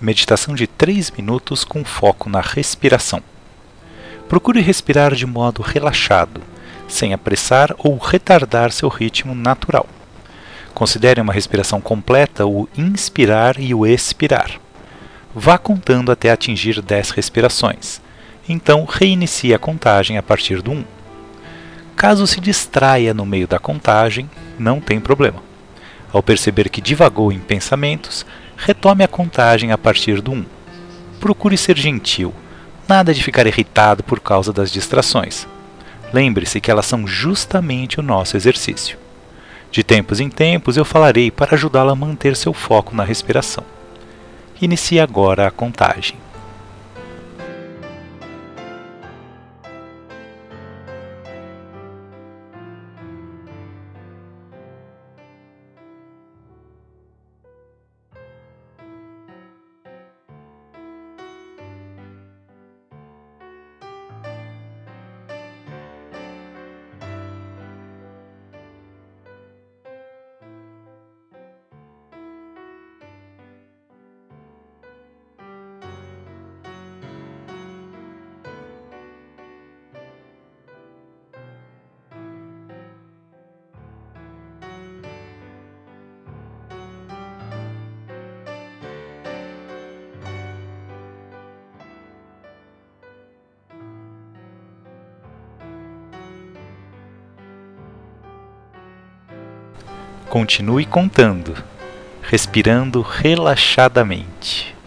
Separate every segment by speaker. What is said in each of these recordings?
Speaker 1: Meditação de 3 minutos com foco na respiração. Procure respirar de modo relaxado, sem apressar ou retardar seu ritmo natural. Considere uma respiração completa o inspirar e o expirar. Vá contando até atingir 10 respirações. Então, reinicie a contagem a partir do 1. Caso se distraia no meio da contagem, não tem problema. Ao perceber que divagou em pensamentos, retome a contagem a partir do 1. Procure ser gentil, nada de ficar irritado por causa das distrações. Lembre-se que elas são justamente o nosso exercício. De tempos em tempos eu falarei para ajudá-la a manter seu foco na respiração. Inicie agora a contagem. Continue contando, respirando relaxadamente.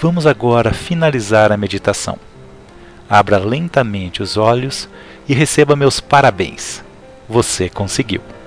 Speaker 1: Vamos agora finalizar a meditação. Abra lentamente os olhos e receba meus parabéns. Você conseguiu!